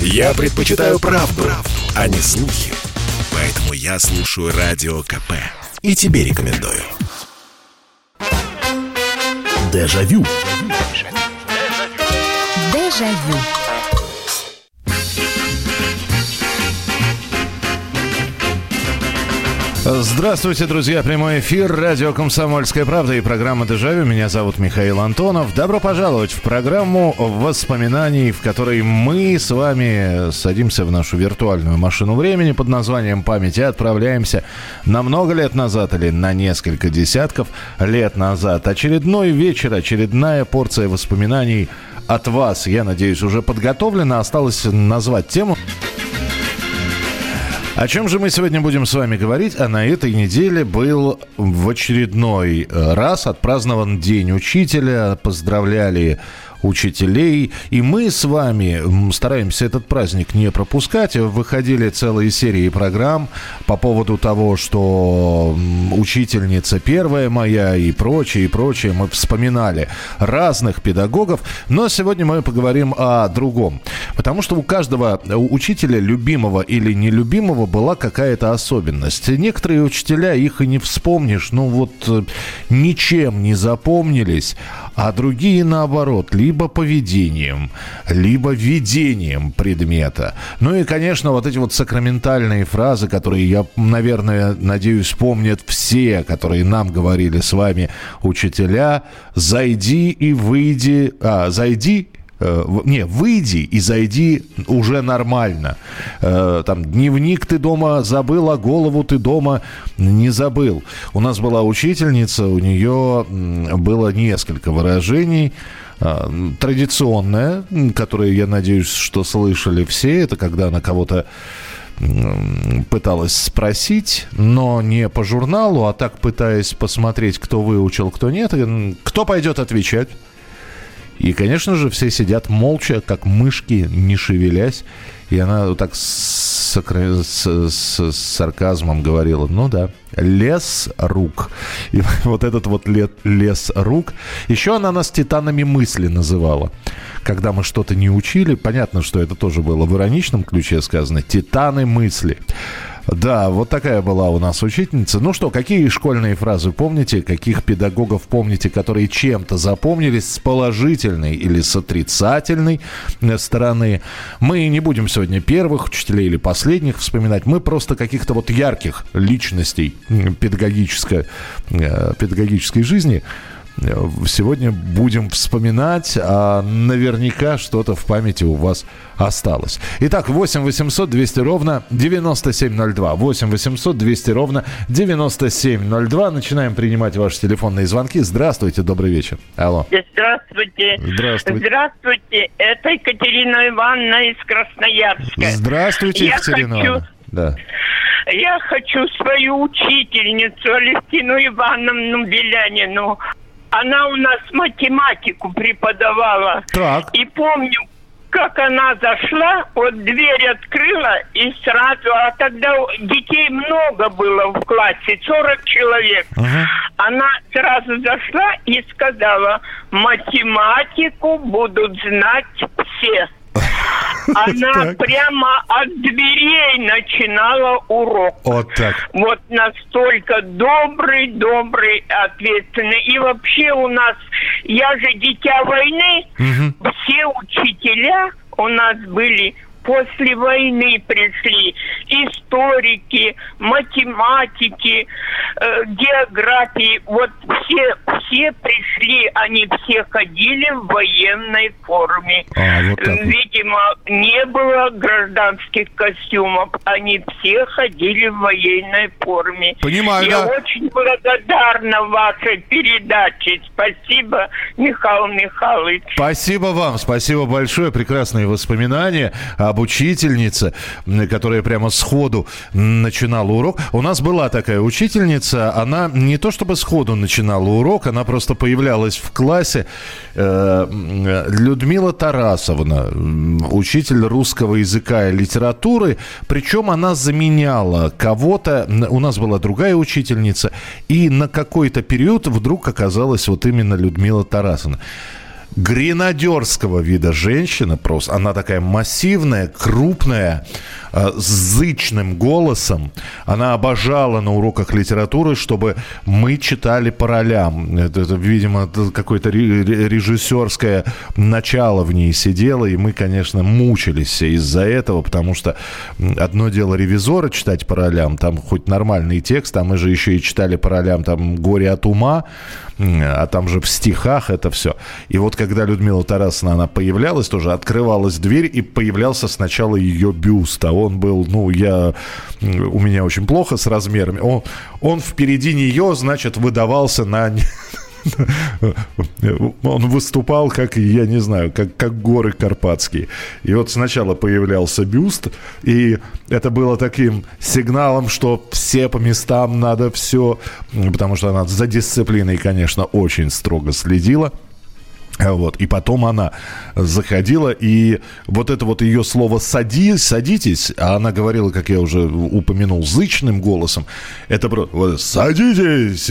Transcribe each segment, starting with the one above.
Я предпочитаю правду, правду, а не слухи. Поэтому я слушаю Радио КП. И тебе рекомендую. Дежавю. Дежавю. Здравствуйте, друзья. Прямой эфир. Радио «Комсомольская правда» и программа «Дежавю». Меня зовут Михаил Антонов. Добро пожаловать в программу воспоминаний, в которой мы с вами садимся в нашу виртуальную машину времени под названием «Память» и отправляемся на много лет назад или на несколько десятков лет назад. Очередной вечер, очередная порция воспоминаний от вас, я надеюсь, уже подготовлена. Осталось назвать тему. О чем же мы сегодня будем с вами говорить? А на этой неделе был в очередной раз отпразднован День Учителя. Поздравляли учителей. И мы с вами стараемся этот праздник не пропускать. Выходили целые серии программ по поводу того, что учительница первая моя и прочее, и прочее. Мы вспоминали разных педагогов. Но сегодня мы поговорим о другом. Потому что у каждого учителя, любимого или нелюбимого, была какая-то особенность. Некоторые учителя, их и не вспомнишь, ну вот э, ничем не запомнились, а другие наоборот, либо поведением, либо ведением предмета. Ну и, конечно, вот эти вот сакраментальные фразы, которые я, наверное, надеюсь, помнят все, которые нам говорили с вами учителя. «Зайди и выйди», а, «Зайди Э, не, выйди и зайди уже нормально. Э, там дневник ты дома забыл, а голову ты дома не забыл. У нас была учительница, у нее было несколько выражений. Э, традиционное, которое, я надеюсь, что слышали все, это когда она кого-то пыталась спросить, но не по журналу, а так пытаясь посмотреть, кто выучил, кто нет. Кто пойдет отвечать? И, конечно же, все сидят молча, как мышки, не шевелясь. И она вот так с, с, с, с сарказмом говорила, ну да, лес рук. И вот этот вот лес рук. Еще она нас титанами мысли называла. Когда мы что-то не учили, понятно, что это тоже было в ироничном ключе сказано, титаны мысли. Да, вот такая была у нас учительница. Ну что, какие школьные фразы помните? Каких педагогов помните, которые чем-то запомнились с положительной или с отрицательной э, стороны? Мы не будем сегодня первых учителей или последних вспоминать. Мы просто каких-то вот ярких личностей педагогической, э, педагогической жизни сегодня будем вспоминать, а наверняка что-то в памяти у вас осталось. Итак, 8 800 200 ровно 9702. 8 800 200 ровно 9702. Начинаем принимать ваши телефонные звонки. Здравствуйте, добрый вечер. Алло. Здравствуйте. Здравствуйте. Здравствуйте. Это Екатерина Ивановна из Красноярска. Здравствуйте, Я Екатерина хочу- Ивановна. Да. Я хочу свою учительницу Алевтину Ивановну Белянину. Она у нас математику преподавала. Так. И помню, как она зашла, вот дверь открыла и сразу, а тогда детей много было в классе, 40 человек. Ага. Она сразу зашла и сказала, математику будут знать все. Она Так. прямо от дверей начинала урок. Вот так. Вот настолько добрый, добрый, ответственный. И вообще у нас, я же дитя войны, все учителя у нас были после войны пришли. Историки, математики, э, географии. Вот все, все пришли, они все ходили в военной форме. А, вот так. Видимо, не было гражданских костюмов. Они все ходили в военной форме. Понимаю, Я да. очень благодарна вашей передаче. Спасибо, Михаил Михайлович. Спасибо вам, спасибо большое. Прекрасные воспоминания об учительнице, которая прямо сходу начинала урок. У нас была такая учительница, она не то чтобы сходу начинала урок, она просто появлялась в классе. Э, Людмила Тарасовна, учитель русского языка и литературы, причем она заменяла кого-то. У нас была другая учительница, и на какой-то период вдруг оказалась вот именно Людмила Тарасовна гренадерского вида женщина просто. Она такая массивная, крупная, э, с зычным голосом. Она обожала на уроках литературы, чтобы мы читали по ролям. Это, это видимо, какое-то режиссерское начало в ней сидело, и мы, конечно, мучились из-за этого, потому что одно дело ревизора читать по ролям, там хоть нормальный текст, а мы же еще и читали по ролям там «Горе от ума», а там же в стихах это все. И вот когда Людмила Тарасовна, она появлялась, тоже открывалась дверь, и появлялся сначала ее бюст, а он был, ну, я, у меня очень плохо с размерами, он, он впереди нее, значит, выдавался на он выступал как, я не знаю, как, как горы Карпатские. И вот сначала появлялся бюст, и это было таким сигналом, что все по местам надо все, потому что она за дисциплиной, конечно, очень строго следила. Вот. И потом она заходила, и вот это вот ее слово «сади», «садитесь», а она говорила, как я уже упомянул, зычным голосом, это просто «садитесь!»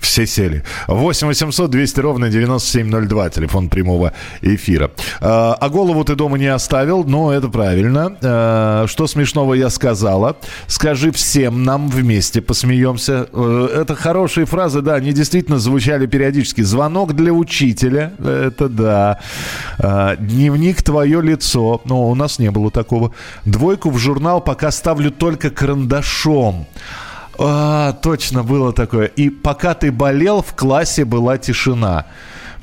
Все сели. 8 800 200 ровно 9702, телефон прямого эфира. А, а голову ты дома не оставил, но это правильно. А, что смешного я сказала? Скажи всем нам вместе, посмеемся. Э, это хорошие фразы, да, они действительно звучали периодически. Звонок для учителя, это да. А, дневник твое лицо, но у нас не было такого. Двойку в журнал пока ставлю только карандашом. А, точно было такое. И пока ты болел, в классе была тишина.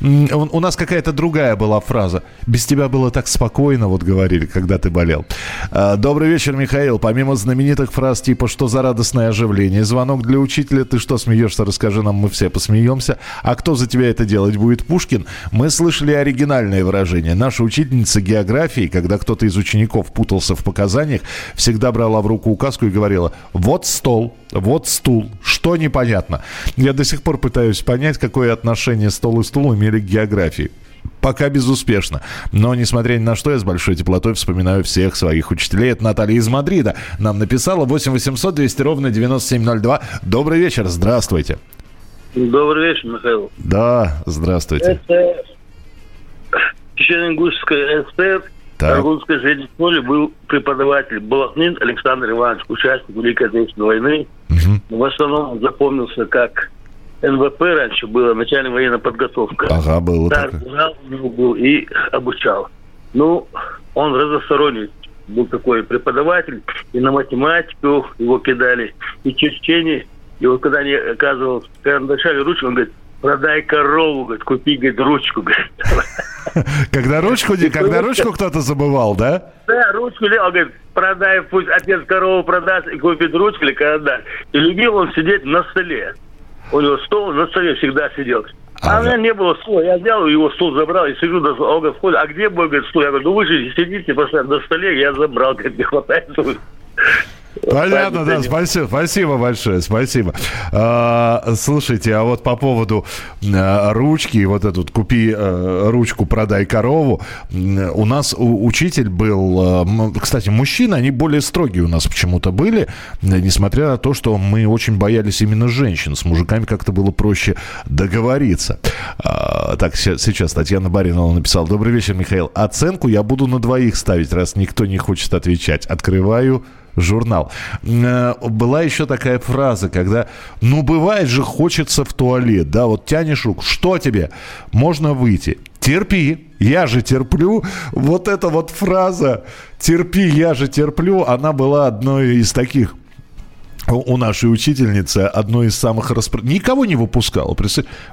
У нас какая-то другая была фраза. Без тебя было так спокойно, вот говорили, когда ты болел. А, Добрый вечер, Михаил. Помимо знаменитых фраз типа «Что за радостное оживление?» Звонок для учителя. Ты что, смеешься? Расскажи нам, мы все посмеемся. А кто за тебя это делать будет? Пушкин? Мы слышали оригинальное выражение. Наша учительница географии, когда кто-то из учеников путался в показаниях, всегда брала в руку указку и говорила «Вот стол, вот стул. Что непонятно? Я до сих пор пытаюсь понять, какое отношение стол и стул имели к географии. Пока безуспешно. Но, несмотря ни на что, я с большой теплотой вспоминаю всех своих учителей. Это Наталья из Мадрида. Нам написала 8 800 200 ровно 9702. Добрый вечер, здравствуйте. Добрый вечер, Михаил. Да, здравствуйте. Это Печено-Ингушская ССР так. Аргунской средней школе был преподаватель Балахнин Александр Иванович, участник Великой Отечественной войны. Угу. В основном запомнился как НВП раньше было, начальная военная подготовка. Ага, было него был и обучал. Ну, он разносторонний был такой преподаватель, и на математику его кидали, и чтение. И вот когда они оказывал карандашами ручку, он говорит, продай корову, говорит, купи, говорит, ручку, говорит. Когда ручку, когда ручку кто-то забывал, да? Да, ручку, он говорит, продай, пусть отец корову продаст и купит ручку или карандаш. И любил он сидеть на столе. У него стол на столе всегда сидел. А, а у меня не было стула. Я взял его стул, забрал и сижу, до, он говорит, а где мой говорит, стул? Я говорю, ну вы же сидите постоянно на столе, я забрал, говорит, не хватает. Понятно, да, спасибо, спасибо большое, спасибо. А, слушайте, а вот по поводу а, ручки, вот эту купи а, ручку, продай корову, у нас у, учитель был, а, кстати, мужчины, они более строгие у нас почему-то были, несмотря на то, что мы очень боялись именно женщин, с мужиками как-то было проще договориться. А, так, сейчас Татьяна Баринова написала, добрый вечер, Михаил, оценку я буду на двоих ставить, раз никто не хочет отвечать. Открываю журнал. Э, была еще такая фраза, когда, ну, бывает же, хочется в туалет, да, вот тянешь руку, что тебе? Можно выйти. Терпи, я же терплю. Вот эта вот фраза «терпи, я же терплю», она была одной из таких у нашей учительницы одной из самых распространенных. Никого не выпускала.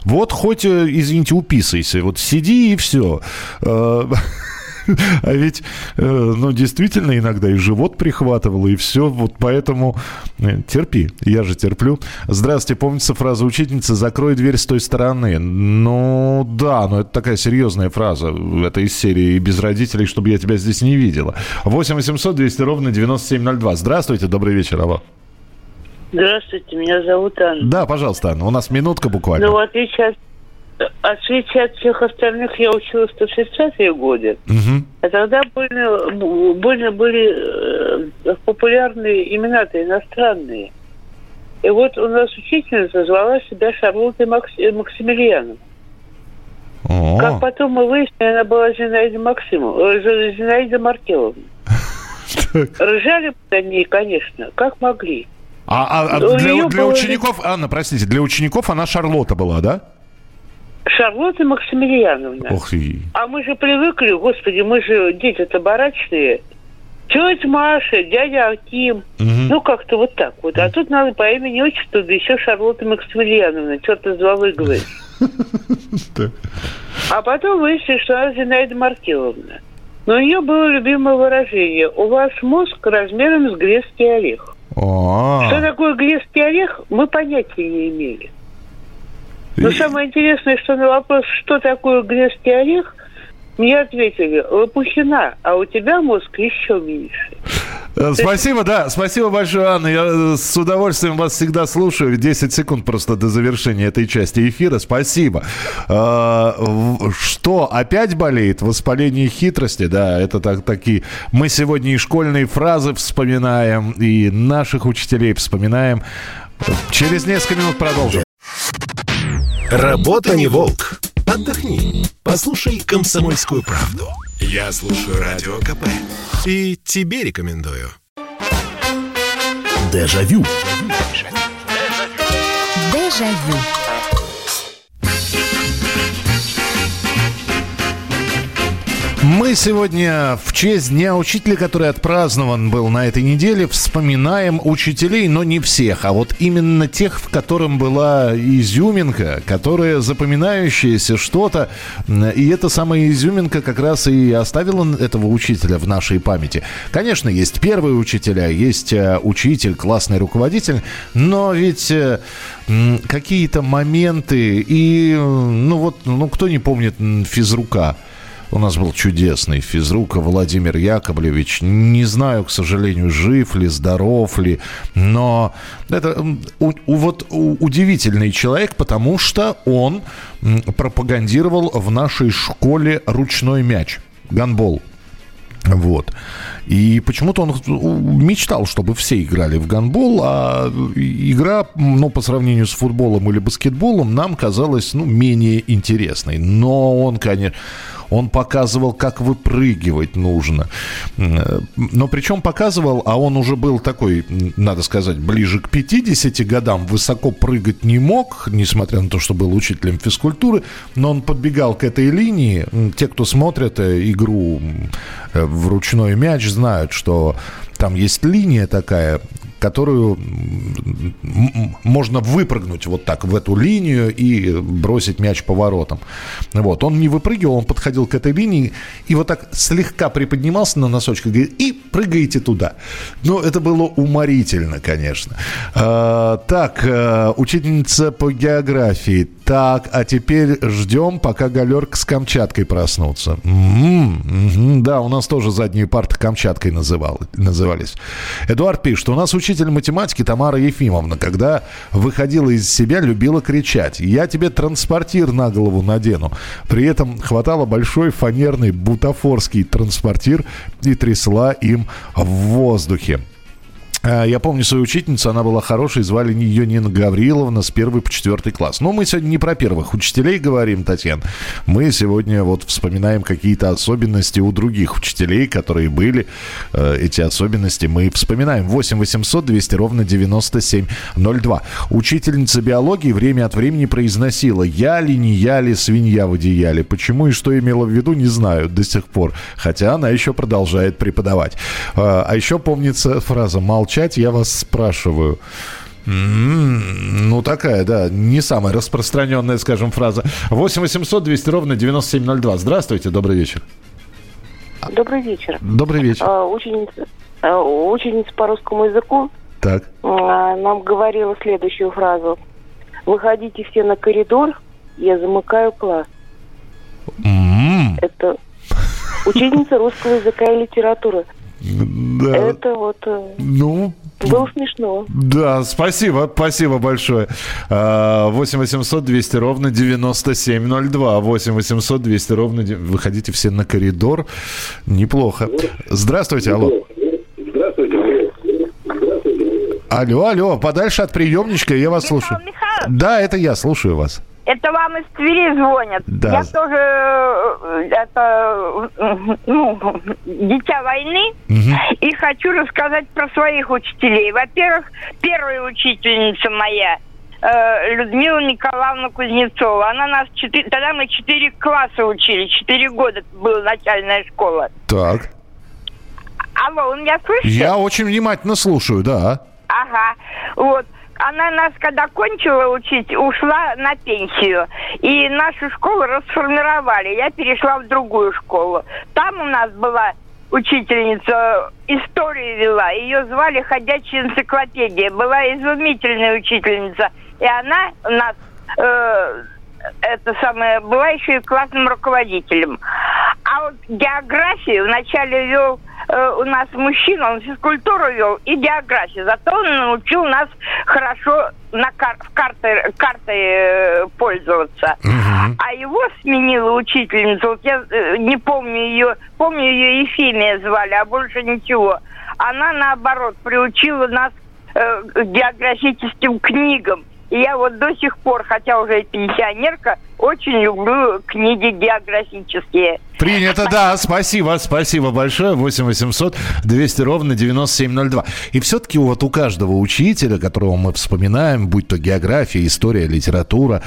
Вот хоть, э, извините, уписайся. Вот сиди и все. А ведь, э, ну, действительно, иногда и живот прихватывало, и все. Вот поэтому э, терпи. Я же терплю. Здравствуйте. Помнится фраза учительницы «закрой дверь с той стороны». Ну, да, но это такая серьезная фраза. Это из серии «без родителей, чтобы я тебя здесь не видела». 8 800 200 ровно 9702. Здравствуйте. Добрый вечер, алло. Здравствуйте, меня зовут Анна. Да, пожалуйста, Анна. У нас минутка буквально. Ну, в отличие от отличие от всех остальных, я училась в 60-е годы. Угу. А тогда были, были, были э, популярные имена-то иностранные. И вот у нас учительница звала себя Шарлоттой Макс, Максимилианом. О. Как потом мы выяснили, она была Зинаида Максимовна, э, Зинаида Маркеловна. Ржали на ней, конечно, как могли. А, а, а для, для учеников, Анна, простите, для учеников она Шарлотта была, да? Шарлотта Максимилиановна. Ох и... А мы же привыкли, господи, мы же дети-то барачные. Тетя Маша, дядя Аким. Угу. Ну, как-то вот так вот. А тут надо по имени отчеству, да еще Шарлотта Максимилиановна. Что-то звалыгивает. А потом выяснили, что она Зинаида Маркеловна. Но у нее было любимое выражение. У вас мозг размером с грецкий орех. А. Что такое грецкий орех, мы понятия не имели. Но самое интересное, что на вопрос, что такое грецкий орех, мне ответили, Лопухина, а у тебя мозг еще меньше. Э, спасибо, да, спасибо большое, Анна. Я э, с удовольствием вас всегда слушаю. 10 секунд просто до завершения этой части эфира. Спасибо. А, что, опять болеет? Воспаление хитрости? Да, это так, такие... Мы сегодня и школьные фразы вспоминаем, и наших учителей вспоминаем. Через несколько минут продолжим. Работа не волк. Отдохни. Послушай «Комсомольскую правду». Я слушаю Радио КП. И тебе рекомендую. Дежавю. Дежавю. Мы сегодня в честь Дня Учителя, который отпразднован был на этой неделе, вспоминаем учителей, но не всех, а вот именно тех, в котором была изюминка, которая запоминающаяся что-то, и эта самая изюминка как раз и оставила этого учителя в нашей памяти. Конечно, есть первые учителя, есть э, учитель, классный руководитель, но ведь э, какие-то моменты и, ну вот, ну кто не помнит физрука? У нас был чудесный физрук Владимир Яковлевич. Не знаю, к сожалению, жив ли, здоров ли, но это у, у, вот у, удивительный человек, потому что он пропагандировал в нашей школе ручной мяч, гандбол. Вот. И почему-то он мечтал, чтобы все играли в гандбол, а игра, ну, по сравнению с футболом или баскетболом, нам казалась, ну, менее интересной. Но он, конечно, он показывал, как выпрыгивать нужно. Но причем показывал, а он уже был такой, надо сказать, ближе к 50 годам, высоко прыгать не мог, несмотря на то, что был учителем физкультуры, но он подбегал к этой линии. Те, кто смотрят э, игру э, в ручной мяч, знают, что там есть линия такая, которую можно выпрыгнуть вот так в эту линию и бросить мяч по воротам. Вот. Он не выпрыгивал, он подходил к этой линии и вот так слегка приподнимался на носочках и прыгаете туда. Ну, это было уморительно, конечно. А, так, а, учительница по географии. Так, а теперь ждем, пока галерка с Камчаткой проснутся. М-м-м, да, у нас тоже задние парты Камчаткой называл, назывались. Эдуард пишет, у нас учитель математики Тамара Ефимовна, когда выходила из себя, любила кричать. Я тебе транспортир на голову надену. При этом хватало большой фанерный бутафорский транспортир и трясла им в воздухе. А, я помню свою учительницу, она была хорошей, звали ее Нина Гавриловна с первый по четвертый класс. Но мы сегодня не про первых учителей говорим, Татьяна. Мы сегодня вот вспоминаем какие-то особенности у других учителей, которые были. Э, эти особенности мы вспоминаем. 8 800 200 ровно 9702. Учительница биологии время от времени произносила «Я ли, не я ли, свинья в одеяле». Почему и что имела в виду, не знаю до сих пор. Хотя она еще продолжает преподавать. А, а еще помнится фраза «Молчание молчать, я вас спрашиваю. Mm, ну, такая, да, не самая распространенная, скажем, фраза. 8 800 200 ровно 9702. Здравствуйте, добрый вечер. Добрый вечер. Добрый вечер. Ученица, а, ученица по русскому языку так. А, нам говорила следующую фразу. Выходите все на коридор, я замыкаю класс. Mm. Это ученица русского языка и литературы. Да. Это вот... Э, ну, было смешно. Да, спасибо, спасибо большое. 8 800 200 ровно 9702. 8 800 200 ровно... Выходите все на коридор. Неплохо. Здравствуйте, алло. Здравствуйте. Алло, алло, подальше от приемничка, я вас слушаю. Да, это я, слушаю вас. Это вам из Твери звонят. Да. Я тоже э, это ну, дитя войны и хочу рассказать про своих учителей. Во-первых, первая учительница моя э, Людмила Николаевна Кузнецова. Она нас четыре, тогда мы четыре класса учили, четыре года была начальная школа. Так. Алло, вы меня слышите? Я очень внимательно слушаю, да. Ага, вот. Она нас, когда кончила учить, ушла на пенсию. И нашу школу расформировали. Я перешла в другую школу. Там у нас была учительница, историю вела. Ее звали «Ходячая энциклопедия». Была изумительная учительница. И она у нас... Э, это самое, была еще и классным руководителем. А вот географию вначале вел э, у нас мужчина, он физкультуру вел и географию. Зато он научил нас хорошо на кар карты, картой э, пользоваться. Мгм. А его сменила учительница, вот я э, не помню ее, помню ее Ефимия звали, а больше ничего. Она, наоборот, приучила нас э, географическим книгам. И я вот до сих пор, хотя уже и пенсионерка, очень люблю книги географические. Принято, да, спасибо, спасибо большое. 8 800 200 ровно 9702. И все-таки вот у каждого учителя, которого мы вспоминаем, будь то география, история, литература,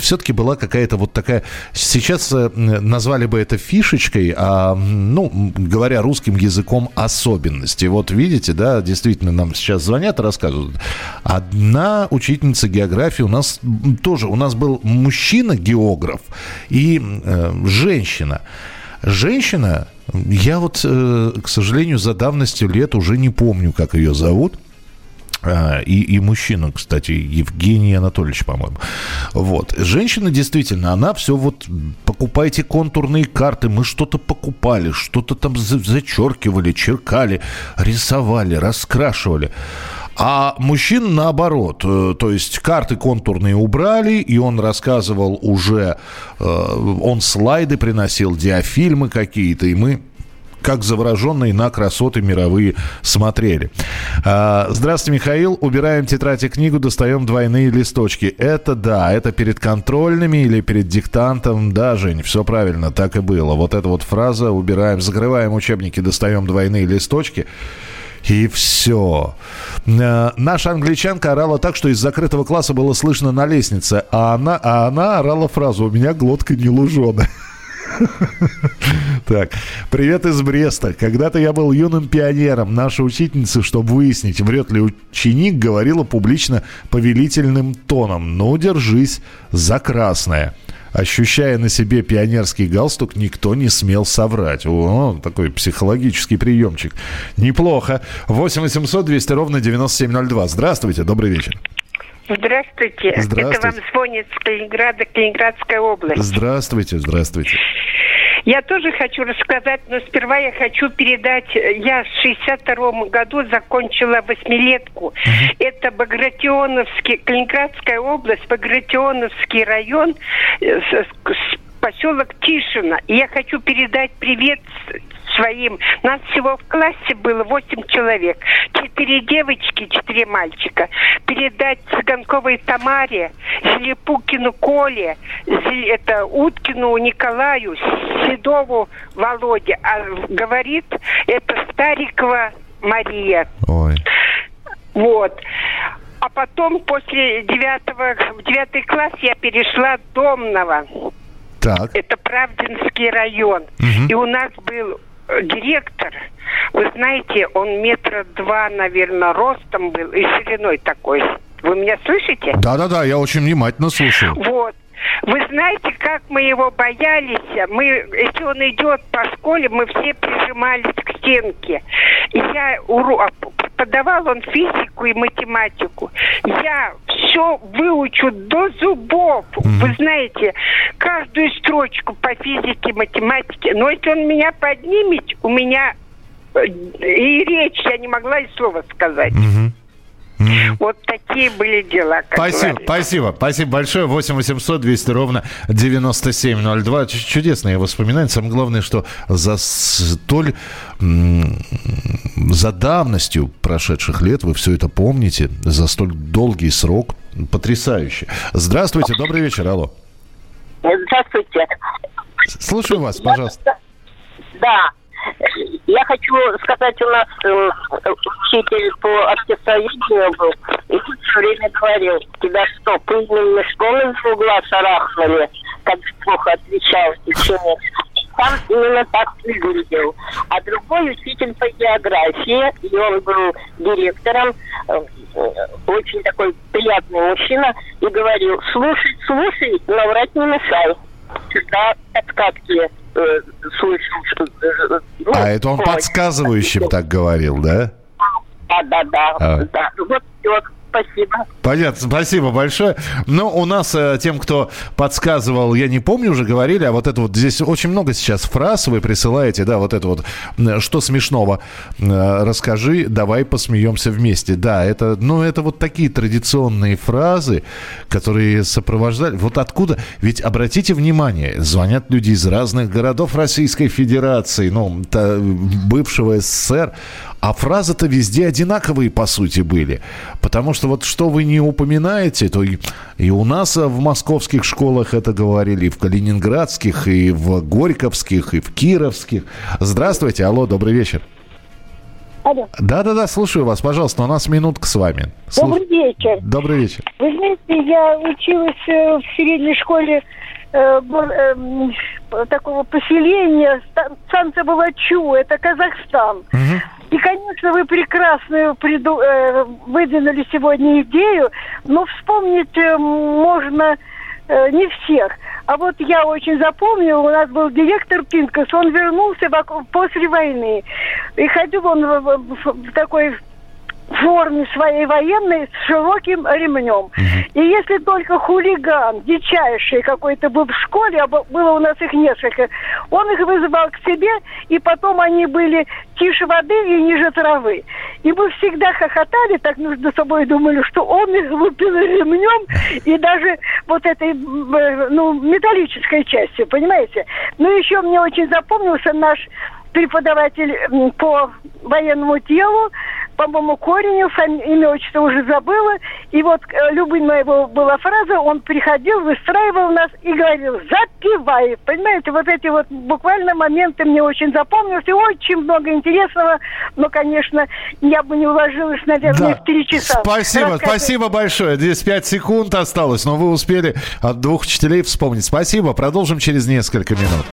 все-таки была какая-то вот такая... Сейчас э, назвали бы это фишечкой, а, ну, говоря русским языком, особенности. Вот видите, да, действительно, нам сейчас звонят и рассказывают. Одна учительница географии у нас тоже, у нас был мужчина-географ и э, женщина. Женщина, я вот, э, к сожалению, за давностью лет уже не помню, как ее зовут. А, И, и мужчина, кстати, Евгений Анатольевич, по-моему. Вот. Женщина действительно, она все вот, покупайте контурные карты, мы что-то покупали, что-то там за- зачеркивали, черкали, рисовали, раскрашивали. А мужчин наоборот, э, то есть карты контурные убрали, и он рассказывал уже, э, он слайды приносил, диафильмы какие-то, и мы как завороженные на красоты мировые смотрели. А, Здравствуйте, Михаил. Убираем тетрадь и книгу, достаем двойные листочки. Это да, это перед контрольными или перед диктантом. Да, Жень, все правильно, так и было. Вот эта вот фраза убираем, закрываем учебники, достаем двойные листочки. И все. Э, Наша англичанка орала так, что из закрытого класса было слышно на лестнице, а она, а она орала фразу «У меня глотка не луженая». Так, привет из Бреста. Когда-то я был юным пионером. Наша учительница, чтобы выяснить, врет ли ученик, говорила публично повелительным тоном. Ну, держись за красное. Ощущая на себе пионерский галстук, никто не смел соврать. О, такой психологический приемчик. Неплохо. 8 800 200 ровно 9702. Здравствуйте, добрый вечер. Здравствуйте. Здравствуйте. Это вам звонит с Калининграда, Калининградская область. Здравствуйте, здравствуйте. Я тоже хочу рассказать, но сперва я хочу передать. э, Я в 62 году закончила восьмилетку. Это Багратионовский, Калининградская область, Багратионовский район, э, с- с- поселок Тишина. И я хочу передать привет своим. Нас всего в классе было 8 человек. Четыре девочки, четыре мальчика. Передать Цыганковой Тамаре, Зелепукину Коле, это Уткину Николаю, Седову Володе. А говорит, это Старикова Мария. Ой. Вот. А потом после девятого, в девятый класс я перешла в Домново. Так. Это Правдинский район. Мгм. И у нас был э, директор. Вы знаете, он метра два, наверное, ростом был и шириной такой. Вы меня слышите? Да-да-да, я очень внимательно слушаю. Вот. Вы знаете, как мы его боялись? Мы, если он идет по школе, мы все прижимались к стенке. Я уру... а, преподавал он физику и математику. Я все выучу до зубов. Вы знаете, каждую строчку по физике, математике. Но если он меня поднимет, у меня э, и речь, я не могла и слова сказать. Вот такие были дела. Спасибо, говорится. спасибо, спасибо большое. 8 800 200 ровно 9702. Ч- Чудесные воспоминания. Самое главное, что за столь... За давностью прошедших лет вы все это помните. За столь долгий срок Потрясающе. Здравствуйте, добрый вечер, алло. Здравствуйте. Слушаю вас, пожалуйста. Да. Я хочу сказать, у нас э, учитель по артистоведению был, и все время говорил, тебя что, пыльными школы из угла шарахнули, как плохо отвечал ученик. Сам именно так выглядел. А другой учитель по географии, и он был директором, э, очень такой приятный мужчина, и говорил, слушай, слушай, но врать не мешай. Всегда откатки э, слышал. Э, ну, а это он подсказывающим так говорил, да? Да, да, да. А. да. Вот, вот спасибо. Понятно, спасибо большое. Но у нас э, тем, кто подсказывал, я не помню, уже говорили, а вот это вот здесь очень много сейчас фраз вы присылаете, да, вот это вот, что смешного, э, расскажи, давай посмеемся вместе. Да, это, ну, это вот такие традиционные фразы, которые сопровождали. Вот откуда? Ведь обратите внимание, звонят люди из разных городов Российской Федерации, ну, бывшего СССР, а фразы-то везде одинаковые, по сути, были. Потому что вот что вы не упоминаете, то и, и у нас в московских школах это говорили, и в калининградских, и в горьковских, и в кировских. Здравствуйте, алло, добрый вечер. Алло. Да-да-да, слушаю вас, пожалуйста, у нас минутка с вами. Слуш... Добрый вечер. Добрый вечер. Вы знаете, я училась э, в средней школе э, э, такого поселения, станция была Чу, это Казахстан. Угу. Конечно, вы прекрасную приду, э, выдвинули сегодня идею, но вспомнить э, можно э, не всех. А вот я очень запомнила, у нас был директор Пинкас, он вернулся после войны. И ходил он в такой форме своей военной с широким ремнем. И если только хулиган, дичайший какой-то был в школе, а было у нас их несколько, он их вызывал к себе, и потом они были тише воды и ниже травы. И мы всегда хохотали, так между собой думали, что он их лупил ремнем, и даже вот этой, э, ну, металлической частью, понимаете? Ну, еще мне очень запомнился наш преподаватель по военному делу, по-моему, Коренев, имя, отчество уже забыла. И вот э, любимая его была фраза, он приходил, выстраивал нас и говорил, запивай. Понимаете, вот эти вот буквально моменты мне очень запомнились. И очень много интересного, но, конечно, я бы не уложилась, наверное, да. в три часа. Спасибо, Рассказать. спасибо большое. Здесь пять секунд осталось, но вы успели от двух учителей вспомнить. Спасибо, продолжим через несколько минут.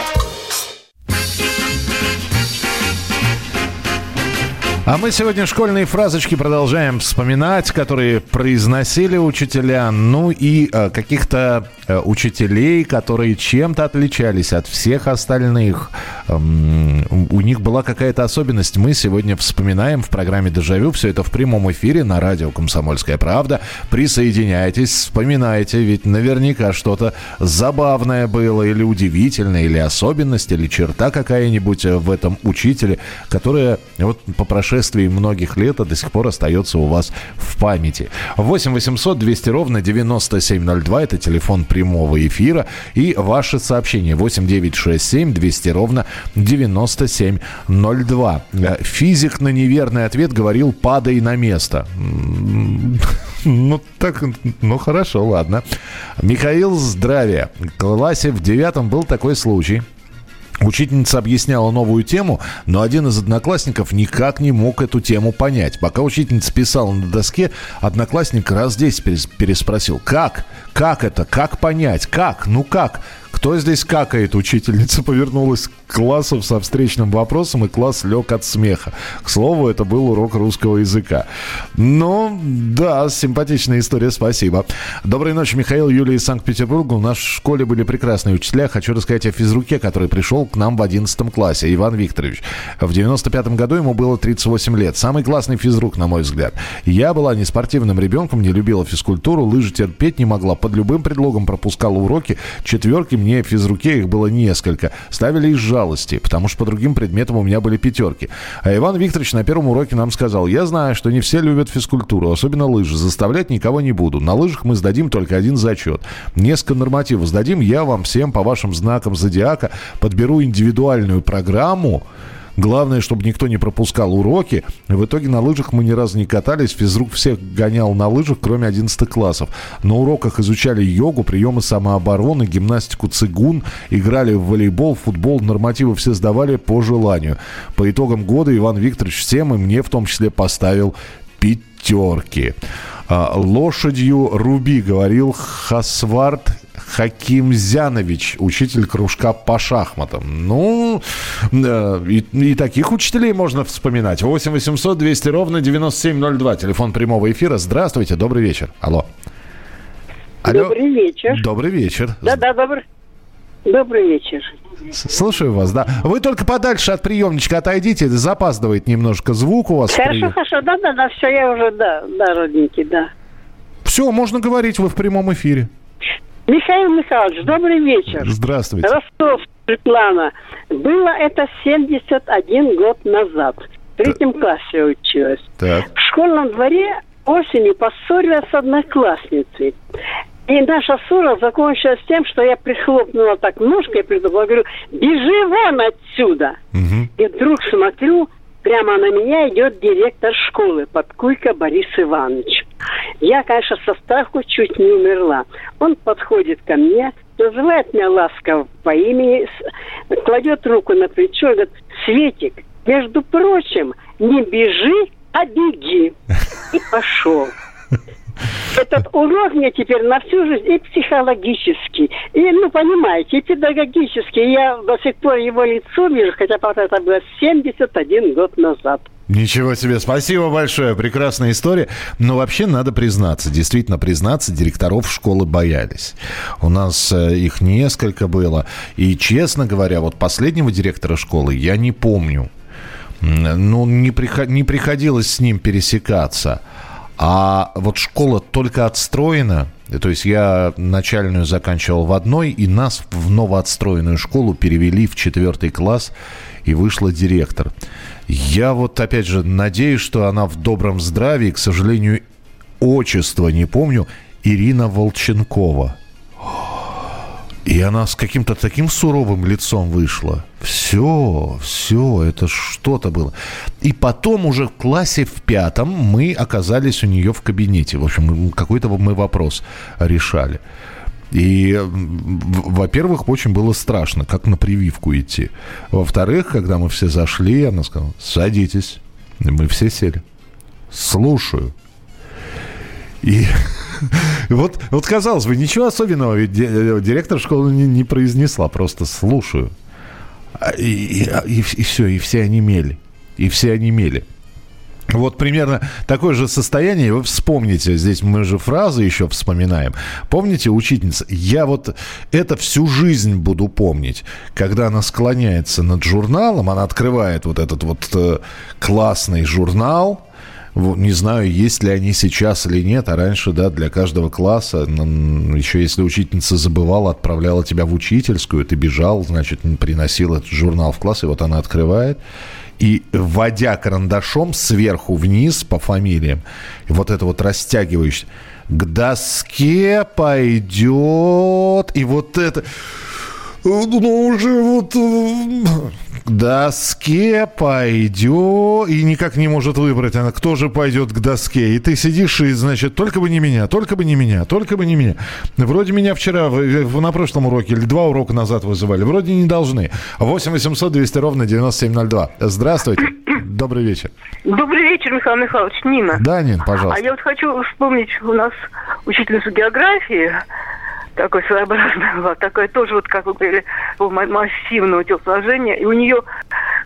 А мы сегодня школьные фразочки продолжаем вспоминать, которые произносили учителя, ну и э, каких-то э, учителей, которые чем-то отличались от всех остальных. Эм, у них была какая-то особенность. Мы сегодня вспоминаем в программе «Дежавю». Все это в прямом эфире на радио «Комсомольская правда». Присоединяйтесь, вспоминайте, ведь наверняка что-то забавное было или удивительное, или особенность, или черта какая-нибудь в этом учителе, которая вот по прошествии многих лет а до сих пор остается у вас в памяти. 8 800 200 ровно 9702 – это телефон прямого эфира. И ваше сообщение 8 9 6 7 200 ровно 9702. Э, физик на неверный ответ говорил «падай на место». Ну, так, ну хорошо, ладно. Михаил, здравия. В классе в девятом был такой случай – Учительница объясняла новую тему, но один из одноклассников никак не мог эту тему понять. Пока учительница писала на доске, одноклассник раз здесь переспросил. Как? Как это? Как понять? Как? Ну как? Кто здесь какает? Учительница повернулась к классу со встречным вопросом, и класс лег от смеха. К слову, это был урок русского языка. Ну, да, симпатичная история, спасибо. Доброй ночи, Михаил, Юлия из Санкт-Петербурга. У нас в школе были прекрасные учителя. Хочу рассказать о физруке, который пришел к нам в 11 классе, Иван Викторович. В 95 году ему было 38 лет. Самый классный физрук, на мой взгляд. Я была не спортивным ребенком, не любила физкультуру, лыжи терпеть не могла, под любым предлогом пропускал уроки. Четверки мне физруке их было несколько. Ставили из жалости, потому что по другим предметам у меня были пятерки. А Иван Викторович на первом уроке нам сказал, я знаю, что не все любят физкультуру, особенно лыжи. Заставлять никого не буду. На лыжах мы сдадим только один зачет. Несколько нормативов сдадим. Я вам всем по вашим знакам зодиака подберу индивидуальную программу, Главное, чтобы никто не пропускал уроки. В итоге на лыжах мы ни разу не катались. Физрук всех гонял на лыжах, кроме 11 классов. На уроках изучали йогу, приемы самообороны, гимнастику цигун, играли в волейбол, футбол, нормативы все сдавали по желанию. По итогам года Иван Викторович всем и мне в том числе поставил пятерки. А, лошадью Руби, говорил Хасвард Хаким Зянович, учитель кружка по шахматам. Ну, э, и, и таких учителей можно вспоминать. 8 800 200 ровно 9702. Телефон прямого эфира. Здравствуйте, добрый вечер. Алло. Алло. Добрый вечер. Добрый вечер. Да-да, добрый. Добрый вечер. Слушаю вас, да. Вы только подальше от приемничка отойдите, запаздывает немножко звук у вас. Хорошо, при... хорошо, да-да-да, все, я уже, да, да, родненький, да. Все, можно говорить, вы в прямом эфире. Михаил Михайлович, добрый вечер. Здравствуйте. Ростов, Светлана. Было это 71 год назад. В третьем классе училась. Так. В школьном дворе осенью поссорилась с одноклассницей. И наша ссора закончилась тем, что я прихлопнула так ножкой, придумала, говорю, бежи вон отсюда. Угу. И вдруг смотрю, прямо на меня идет директор школы, Подкуйко Борис Иванович. Я, конечно, со страху чуть не умерла. Он подходит ко мне, называет меня ласково по имени, кладет руку на плечо и говорит, Светик, между прочим, не бежи, а беги. И пошел. Этот урок мне теперь на всю жизнь и психологический, и, ну, понимаете, и педагогический. Я до сих пор его лицо вижу, хотя правда это было 71 год назад. Ничего себе, спасибо большое, прекрасная история. Но вообще надо признаться, действительно признаться, директоров школы боялись. У нас э, их несколько было. И, честно говоря, вот последнего директора школы я не помню. Ну, не, приход, не приходилось с ним пересекаться. А вот школа только отстроена, то есть я начальную заканчивал в одной, и нас в новоотстроенную школу перевели в четвертый класс, и вышла директор. Я вот, опять же, надеюсь, что она в добром здравии, к сожалению, отчество не помню, Ирина Волченкова. И она с каким-то таким суровым лицом вышла. Все, все, это что-то было. И потом уже в классе в пятом мы оказались у нее в кабинете. В общем, какой-то мы вопрос решали. И, во-первых, очень было страшно, как на прививку идти. Во-вторых, когда мы все зашли, она сказала, садитесь. И мы все сели. Слушаю. И вот, вот казалось бы, ничего особенного, ведь директор школы не, не произнесла, просто слушаю. А, и, и, и, и все, и все онемели. И все онемели. Вот примерно такое же состояние. Вы вспомните, здесь мы же фразы еще вспоминаем. Помните, учительница, я вот это всю жизнь буду помнить. Когда она склоняется над журналом, она открывает вот этот вот э, классный журнал, не знаю, есть ли они сейчас или нет, а раньше, да, для каждого класса, еще если учительница забывала, отправляла тебя в учительскую, ты бежал, значит, приносил этот журнал в класс, и вот она открывает, и вводя карандашом сверху вниз по фамилиям, вот это вот растягивающее, к доске пойдет, и вот это ну, уже вот э, к доске пойдет, и никак не может выбрать она, кто же пойдет к доске. И ты сидишь и, значит, только бы не меня, только бы не меня, только бы не меня. Вроде меня вчера на прошлом уроке или два урока назад вызывали, вроде не должны. 8 800 200 ровно 9702. Здравствуйте. Добрый вечер. Добрый вечер, Михаил Михайлович. Нина. Да, Нин, пожалуйста. А я вот хочу вспомнить, у нас учительницу географии, такой своеобразный была, такая тоже вот, как вы говорили, массивного телосложения, и у нее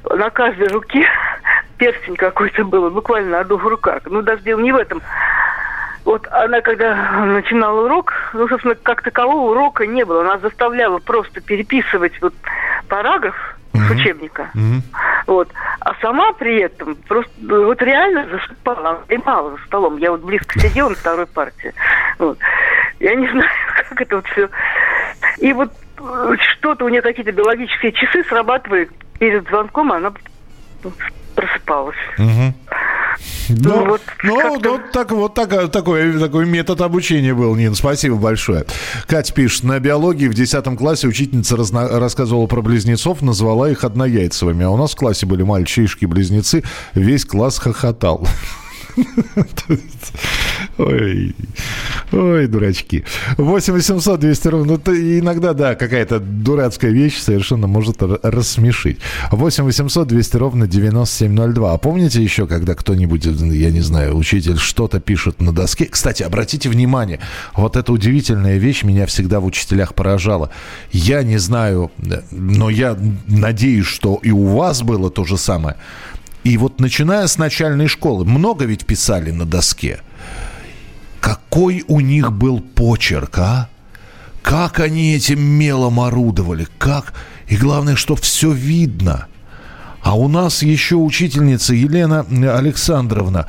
на каждой руке перстень какой-то был, буквально на двух руках. Ну, даже дело не в этом. Вот она, когда начинала урок, ну, собственно, как такового урока не было. Она заставляла просто переписывать вот параграф. С учебника. Вот. А сама при этом просто вот реально засыпала, дремала за столом. Я вот близко сидела на второй партии. Вот. Я не знаю, как это вот все. И вот э, что-то у нее какие-то биологические часы срабатывают перед звонком, она просыпалась. Угу. Ну, вот, ну, ну так, вот так, такой, такой метод обучения был, Нин. Спасибо большое. Катя пишет, на биологии в 10 классе учительница разно, рассказывала про близнецов, назвала их однояйцевыми. А у нас в классе были мальчишки-близнецы, весь класс хохотал. Ой, ой, дурачки. 8 800 200 ровно. Ну, иногда, да, какая-то дурацкая вещь совершенно может рассмешить. 8 800 200 ровно 9702. А помните еще, когда кто-нибудь, я не знаю, учитель что-то пишет на доске? Кстати, обратите внимание, вот эта удивительная вещь меня всегда в учителях поражала. Я не знаю, но я надеюсь, что и у вас было то же самое. И вот начиная с начальной школы, много ведь писали на доске. Какой у них был почерк, а? Как они этим мелом орудовали, как... И главное, что все видно. А у нас еще учительница Елена Александровна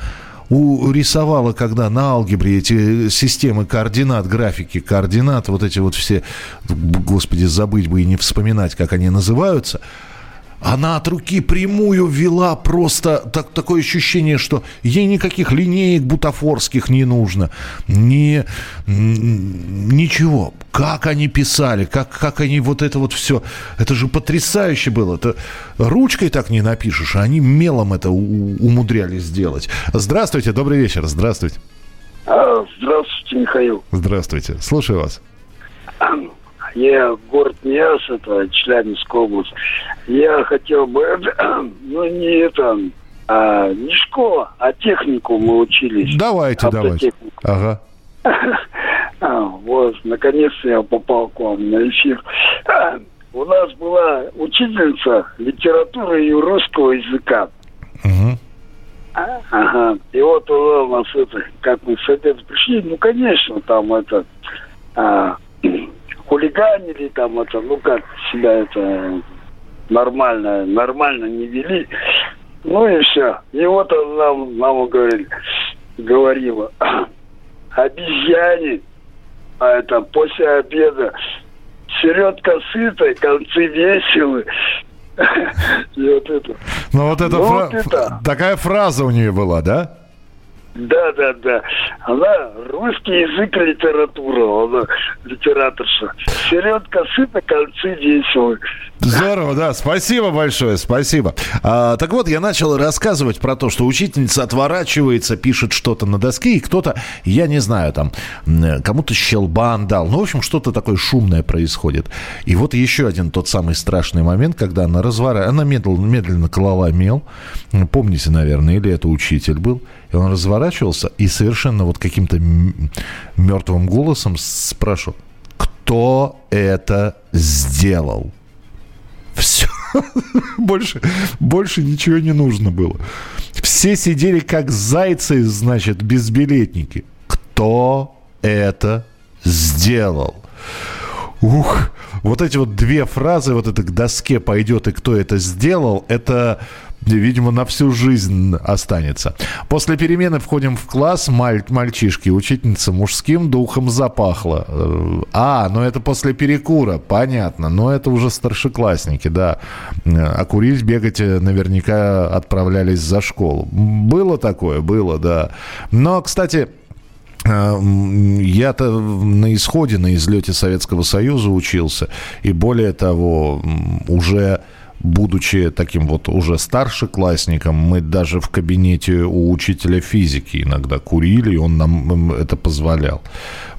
урисовала, когда на алгебре эти системы координат, графики координат, вот эти вот все, господи, забыть бы и не вспоминать, как они называются – она от руки прямую вела просто так, такое ощущение, что ей никаких линеек бутафорских не нужно. Ни, ничего. Как они писали, как, как они вот это вот все. Это же потрясающе было. Это ручкой так не напишешь, а они мелом это умудрялись сделать. Здравствуйте, добрый вечер. Здравствуйте. А, здравствуйте, Михаил. Здравствуйте. Слушаю вас. Я город Миас, это Челябинская область. Я хотел бы, ну не это, а, не школа, а технику мы учились. Давайте, давайте. Ага. А, вот, наконец-то я попал к вам на эфир. У нас была учительница литературы и русского языка. Угу. Ага. И вот у нас это, как мы с этим пришли, ну, конечно, там это а, хулиганили, там это, ну как себя это нормально, нормально не вели. Ну и все. И вот он нам, нам говорили, говорила, обезьяне, а это после обеда, середка сытая, концы веселы. И вот это. Ну вот это, ну, фра... вот это. такая фраза у нее была, да? Да, да, да. Она русский язык литература, она литераторша. Середка сыта, концы веселы. Здорово, да. Спасибо большое, спасибо. А, так вот, я начал рассказывать про то, что учительница отворачивается, пишет что-то на доске, и кто-то, я не знаю, там, кому-то щелбан дал. Ну, в общем, что-то такое шумное происходит. И вот еще один тот самый страшный момент, когда она разворачивается, она медленно, медленно клала мел. Помните, наверное, или это учитель был. И он разворачивался и совершенно вот каким-то мертвым голосом спрашивал, кто это сделал? Все. больше, больше ничего не нужно было. Все сидели как зайцы, значит, безбилетники. Кто это сделал? Ух, вот эти вот две фразы, вот это к доске пойдет и кто это сделал, это видимо, на всю жизнь останется. После перемены входим в класс, маль, мальчишки, учительница мужским духом запахла. Э, а, ну это после перекура, понятно, но это уже старшеклассники, да. А курить, бегать э, наверняка отправлялись за школу. Было такое, было, да. Но, кстати, э, я-то на исходе, на излете Советского Союза учился, и более того, уже будучи таким вот уже старшеклассником, мы даже в кабинете у учителя физики иногда курили, и он нам это позволял.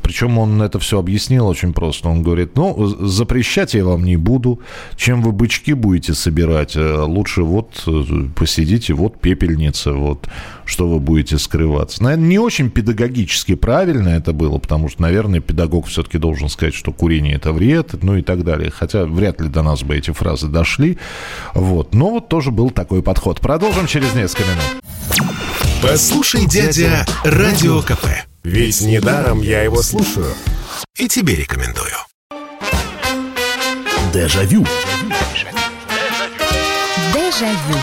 Причем он это все объяснил очень просто. Он говорит, ну, запрещать я вам не буду. Чем вы бычки будете собирать? Э, лучше вот э, посидите, вот пепельница, вот что вы будете скрываться. Наверное, не очень педагогически правильно это было, потому что, наверное, педагог все-таки должен сказать, что курение это вред, ну и так далее. Хотя вряд ли до нас бы эти фразы дошли. Вот. Но вот тоже был такой подход. Продолжим через несколько минут. Послушай, дядя, радио КП. Ведь недаром я его слушаю. И тебе рекомендую. Дежавю. Дежавю.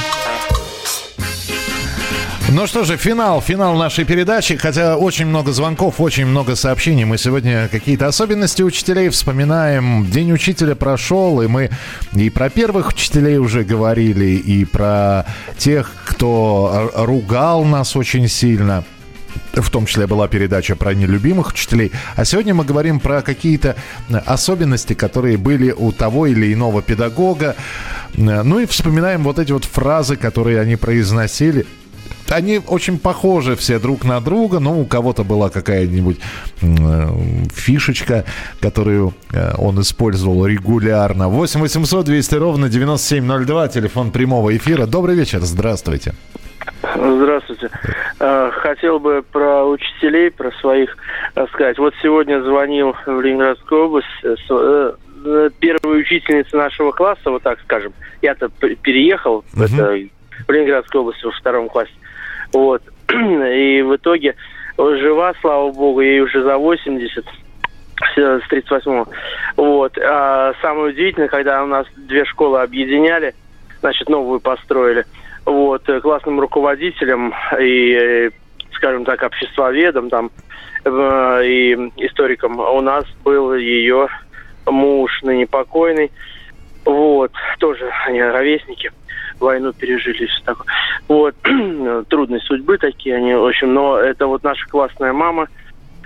Ну что же, финал, финал нашей передачи. Хотя очень много звонков, очень много сообщений. Мы сегодня какие-то особенности учителей вспоминаем. День учителя прошел, и мы и про первых учителей уже говорили, и про тех, кто ругал нас очень сильно в том числе была передача про нелюбимых учителей. А сегодня мы говорим про какие-то особенности, которые были у того или иного педагога. Ну и вспоминаем вот эти вот фразы, которые они произносили. Они очень похожи все друг на друга, но у кого-то была какая-нибудь э, фишечка, которую э, он использовал регулярно. 8 800 200 ровно 9702, телефон прямого эфира. Добрый вечер, здравствуйте. Здравствуйте. Э, хотел бы про учителей, про своих э, сказать. Вот сегодня звонил в Ленинградскую область э, первая учительница нашего класса, вот так скажем. Я-то переехал uh-huh. это, в Ленинградскую область во втором классе. Вот. И в итоге жива, слава богу, ей уже за 80 с 38-го. Вот. А самое удивительное, когда у нас две школы объединяли, значит, новую построили – вот, э, классным руководителем и, э, скажем так, обществоведом там э, и историком у нас был ее муж, ныне покойный. Вот, тоже они ровесники войну пережили, все такое. Вот, трудные судьбы такие они, в общем, но это вот наша классная мама –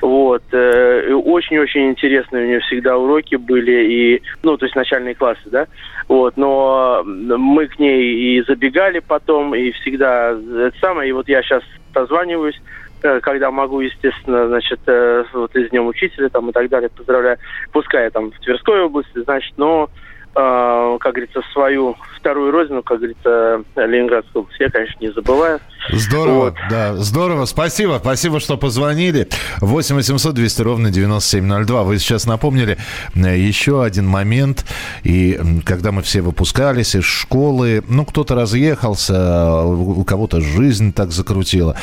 вот. Э, очень-очень интересные у нее всегда уроки были, и, ну, то есть начальные классы, да. Вот, но мы к ней и забегали потом, и всегда это самое. И вот я сейчас созваниваюсь, э, когда могу, естественно, значит, э, вот из Днем Учителя там и так далее, поздравляю. Пускай я там в Тверской области, значит, но как говорится, свою вторую родину, как говорится, Ленинградскую область, я, конечно, не забываю. Здорово, вот. да, здорово. Спасибо, спасибо, что позвонили. 8 800 200 ровно 9702. Вы сейчас напомнили э, еще один момент. И когда мы все выпускались из школы, ну, кто-то разъехался, у кого-то жизнь так закрутила.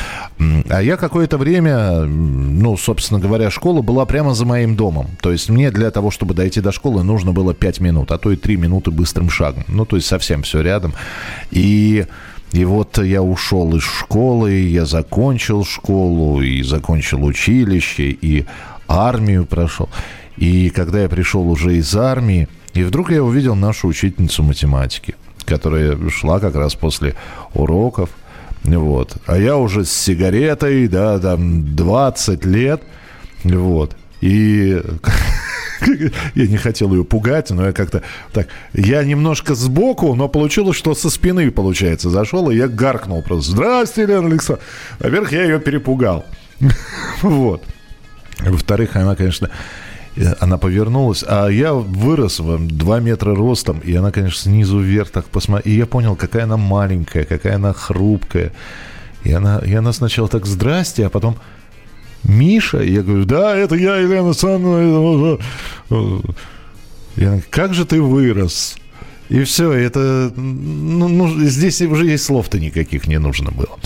А я какое-то время, ну, собственно говоря, школа была прямо за моим домом. То есть мне для того, чтобы дойти до школы, нужно было 5 минут, а то и 3 минуты быстрым шагом. Ну, то есть совсем все рядом. И и вот я ушел из школы, я закончил школу, и закончил училище, и армию прошел. И когда я пришел уже из армии, и вдруг я увидел нашу учительницу математики, которая шла как раз после уроков. Вот. А я уже с сигаретой, да, там 20 лет. Вот. И я не хотел ее пугать, но я как-то так... Я немножко сбоку, но получилось, что со спины, получается, зашел, и я гаркнул просто. Здрасте, Елена Александровна. Во-первых, я ее перепугал. Вот. Во-вторых, она, конечно, она повернулась, а я вырос в 2 метра ростом, и она, конечно, снизу вверх так посмотрела. И я понял, какая она маленькая, какая она хрупкая. И она, и она сначала так «здрасте», а потом Миша? Я говорю, да, это я, Елена Александровна. Я говорю, как же ты вырос? И все, это, ну, ну, здесь уже есть слов-то никаких не нужно было.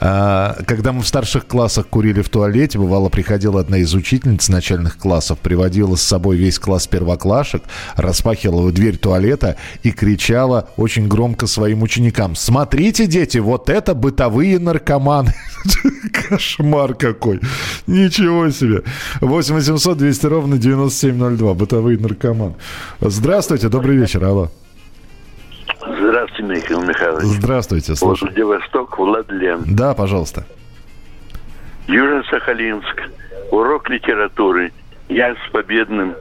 А, когда мы в старших классах курили в туалете, бывало, приходила одна из учительниц начальных классов, приводила с собой весь класс первоклашек, распахивала дверь туалета и кричала очень громко своим ученикам, смотрите, дети, вот это бытовые наркоманы. Кошмар какой. Ничего себе. 8 800 200 ровно 9702. Бытовые наркоман. Здравствуйте, добрый вечер. Алло. Михаил Михайлович. Здравствуйте, слушаю. Владивосток, Владлен. Да, пожалуйста. Южно-Сахалинск. Урок литературы. Я с победным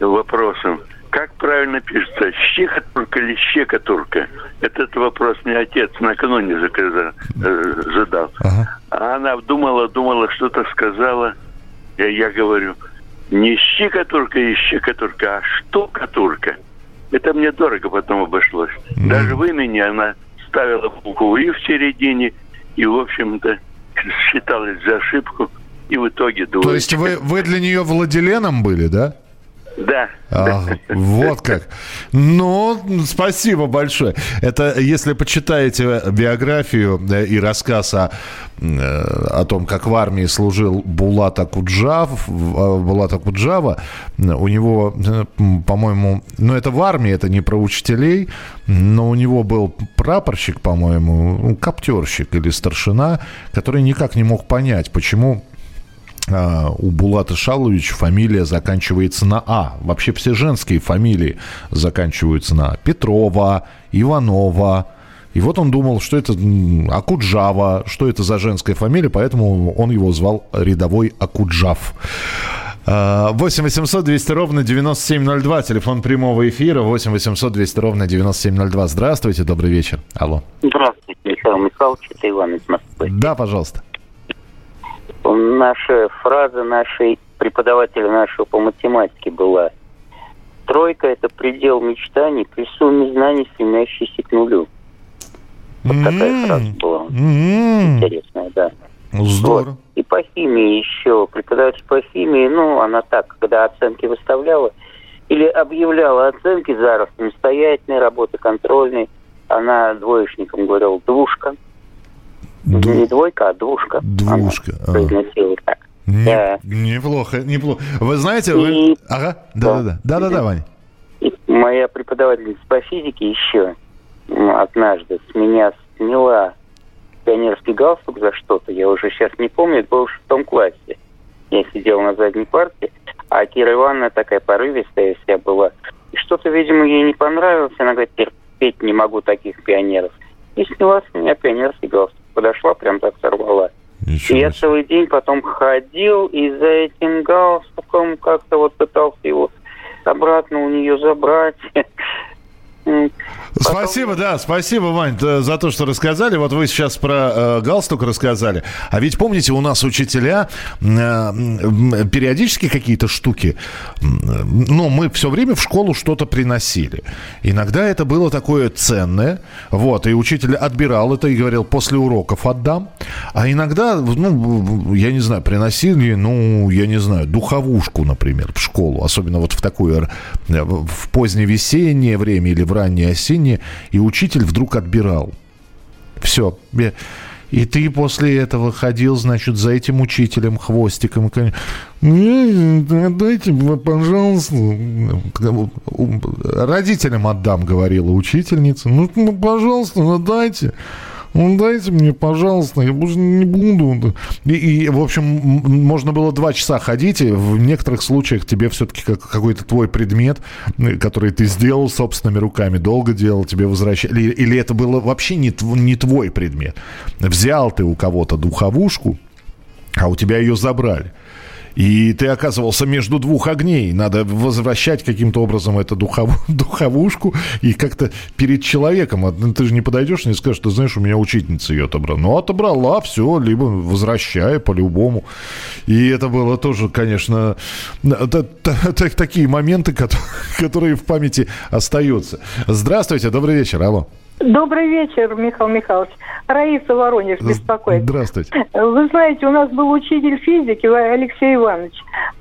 вопросом. Как правильно пишется? Щекотурка или щекотурка? Этот вопрос мне отец накануне заказал, э, задал. Ага. А она думала, думала, что-то сказала. Я, я говорю, не щекотурка и щекотурка, а штукатурка. Это мне дорого потом обошлось. Mm. Даже в имени она ставила букву «и» в середине, и, в общем-то, считалась за ошибку, и в итоге... То есть вы, вы для нее Владиленом были, да? Да. А, вот как. Ну, спасибо большое. Это если почитаете биографию э, и рассказ о, э, о том, как в армии служил Булат Акуджав, э, Булат Акуджава, у него, по-моему, ну это в армии, это не про учителей, но у него был прапорщик, по-моему, коптерщик или старшина, который никак не мог понять, почему у Булата Шаловича фамилия заканчивается на А. Вообще все женские фамилии заканчиваются на А. Петрова, Иванова. И вот он думал, что это Акуджава, что это за женская фамилия, поэтому он его звал рядовой Акуджав. 8 800 200 ровно 9702, телефон прямого эфира, 8 800 200 ровно 9702. Здравствуйте, добрый вечер. Алло. Здравствуйте, Михаил Михайлович, это Иван из Москвы. Да, пожалуйста наша фраза нашей преподавателя нашего по математике была «Тройка – это предел мечтаний при сумме знаний, стремящейся к нулю». Вот mm-hmm. такая фраза была. Mm-hmm. Интересная, да. Здорово. Вот. И по химии еще. Преподаватель по химии, ну, она так, когда оценки выставляла, или объявляла оценки за самостоятельной работы, контрольной, она двоечникам говорила «двушка». Ду... Не двойка, а двушка. Двушка. Она а. так. Не, да. Неплохо, неплохо. Вы знаете, вы... И... Ага, да-да-да. Да-да-да, Ваня. И моя преподавательница по физике еще однажды с меня сняла пионерский галстук за что-то. Я уже сейчас не помню, это было в шестом классе. Я сидел на задней парте, а Кира Ивановна такая порывистая вся была. И что-то, видимо, ей не понравилось. Она говорит, терпеть не могу таких пионеров. И сняла с меня пионерский галстук подошла, прям так сорвала. Ничего и я целый день потом ходил и за этим галстуком как-то вот пытался его обратно у нее забрать. Спасибо, да, спасибо, Вань, за то, что рассказали. Вот вы сейчас про э, галстук рассказали. А ведь помните, у нас учителя э, периодически какие-то штуки, ну, мы все время в школу что-то приносили. Иногда это было такое ценное, вот, и учитель отбирал это и говорил, после уроков отдам. А иногда, ну, я не знаю, приносили, ну, я не знаю, духовушку, например, в школу, особенно вот в такое, э, в позднее весеннее время или в раннее осеннее, и учитель вдруг отбирал. Все. И ты после этого ходил, значит, за этим учителем хвостиком. Дайте, пожалуйста. Родителям отдам, говорила учительница. Ну, ну пожалуйста, ну дайте ну дайте мне, пожалуйста, я больше не буду. И, и, в общем, можно было два часа ходить, и в некоторых случаях тебе все-таки как, какой-то твой предмет, который ты сделал собственными руками, долго делал, тебе возвращали. Или, или это было вообще не, не твой предмет. Взял ты у кого-то духовушку, а у тебя ее забрали. И ты оказывался между двух огней. Надо возвращать каким-то образом эту духов... духовушку и как-то перед человеком. Ну, ты же не подойдешь и не скажешь, ты знаешь, у меня учительница ее отобрала. Ну, отобрала, все, либо возвращай по-любому. И это было тоже, конечно, такие моменты, которые в памяти остаются. Здравствуйте, добрый вечер, алло. Добрый вечер, Михаил Михайлович. Раиса Воронеж беспокоит. Здравствуйте. Вы знаете, у нас был учитель физики Алексей Иванович.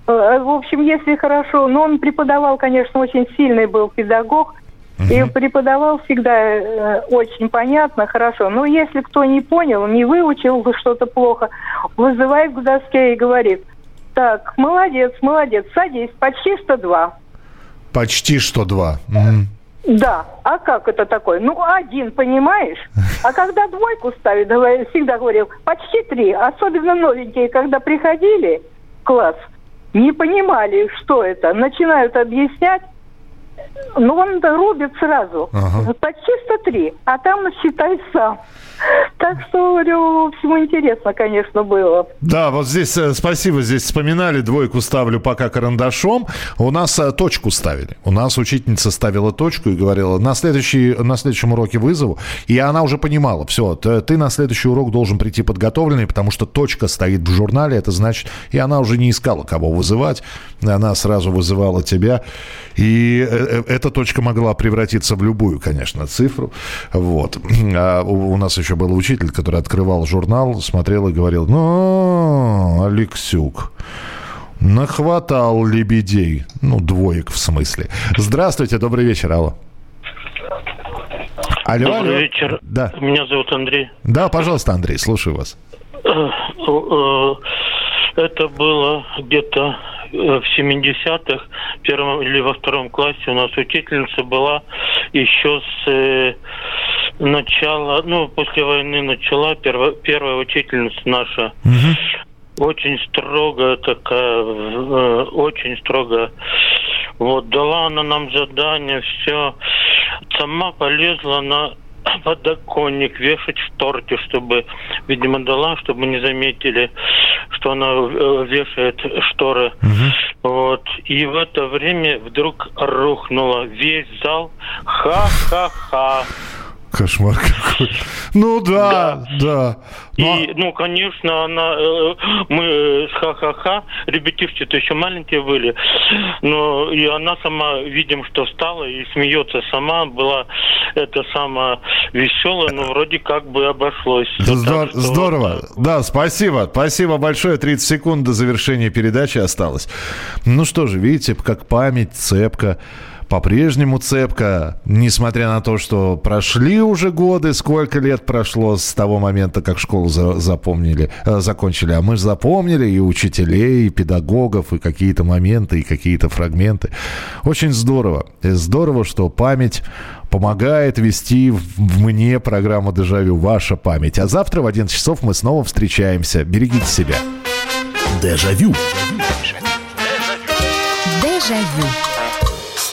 Э, в общем, если хорошо, но он преподавал, конечно, очень сильный был педагог, Угу. И преподавал всегда э, очень понятно, хорошо. Но если кто не понял, не выучил что-то плохо, вызывает к доске и говорит, так, молодец, молодец, садись, почти 102. Почти 102. Угу. Да, а как это такое? Ну, один, понимаешь? А когда двойку ставит, всегда говорил, почти три. Особенно новенькие, когда приходили в класс, не понимали, что это. Начинают объяснять, ну, он рубит сразу. Ага. Почти 103, а там считай сам. Так что, говорю, всему интересно, конечно, было. Да, вот здесь, э, спасибо, здесь вспоминали, двойку ставлю пока карандашом. У нас э, точку ставили. У нас учительница ставила точку и говорила, на, следующий, на следующем уроке вызову. И она уже понимала, все, ты, ты на следующий урок должен прийти подготовленный, потому что точка стоит в журнале, это значит... И она уже не искала, кого вызывать. Она сразу вызывала тебя. И э, эта точка могла превратиться в любую, конечно, цифру. Вот. А у нас еще еще был учитель, который открывал журнал, смотрел и говорил, ну, Алексюк, Нахватал лебедей. Ну, двоек в смысле. Здравствуйте, добрый вечер, Алла. Алло, Добрый алло. вечер. Да. Меня зовут Андрей. Да, пожалуйста, Андрей, слушаю вас. Э, э, это было где-то э, в 70-х, первом или во втором классе у нас учительница была еще с начала, ну, после войны начала, первая, первая учительница наша. Угу. Очень строгая такая, очень строго. Вот, дала она нам задание, все сама полезла на подоконник вешать шторки, чтобы, видимо, дала, чтобы не заметили, что она э, вешает шторы. Угу. Вот. И в это время вдруг рухнула весь зал. Ха-ха-ха. Кошмар какой. Ну да, да. да. Ну, и, ну, конечно, она, э, мы с ха-ха-ха, ребятишки-то еще маленькие были, но и она сама, видим, что встала и смеется сама, была это самая веселая, но вроде как бы обошлось. Здор- что... Здорово. Да, спасибо. Спасибо большое. 30 секунд до завершения передачи осталось. Ну что же, видите, как память цепка по-прежнему цепка, несмотря на то, что прошли уже годы, сколько лет прошло с того момента, как школу за, запомнили, э, закончили. А мы же запомнили и учителей, и педагогов, и какие-то моменты, и какие-то фрагменты. Очень здорово. И здорово, что память помогает вести в мне программу «Дежавю» «Ваша память». А завтра в 11 часов мы снова встречаемся. Берегите себя. Дежавю. Дежавю. Дежавю.